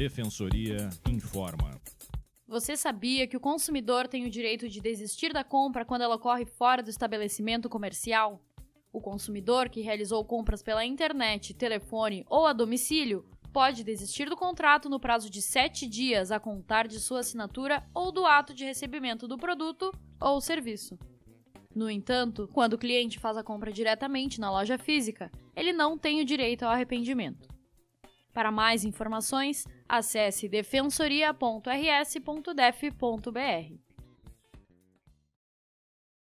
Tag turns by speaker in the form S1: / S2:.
S1: Defensoria informa.
S2: Você sabia que o consumidor tem o direito de desistir da compra quando ela ocorre fora do estabelecimento comercial? O consumidor que realizou compras pela internet, telefone ou a domicílio pode desistir do contrato no prazo de sete dias a contar de sua assinatura ou do ato de recebimento do produto ou serviço. No entanto, quando o cliente faz a compra diretamente na loja física, ele não tem o direito ao arrependimento. Para mais informações, acesse defensoria.rs.def.br.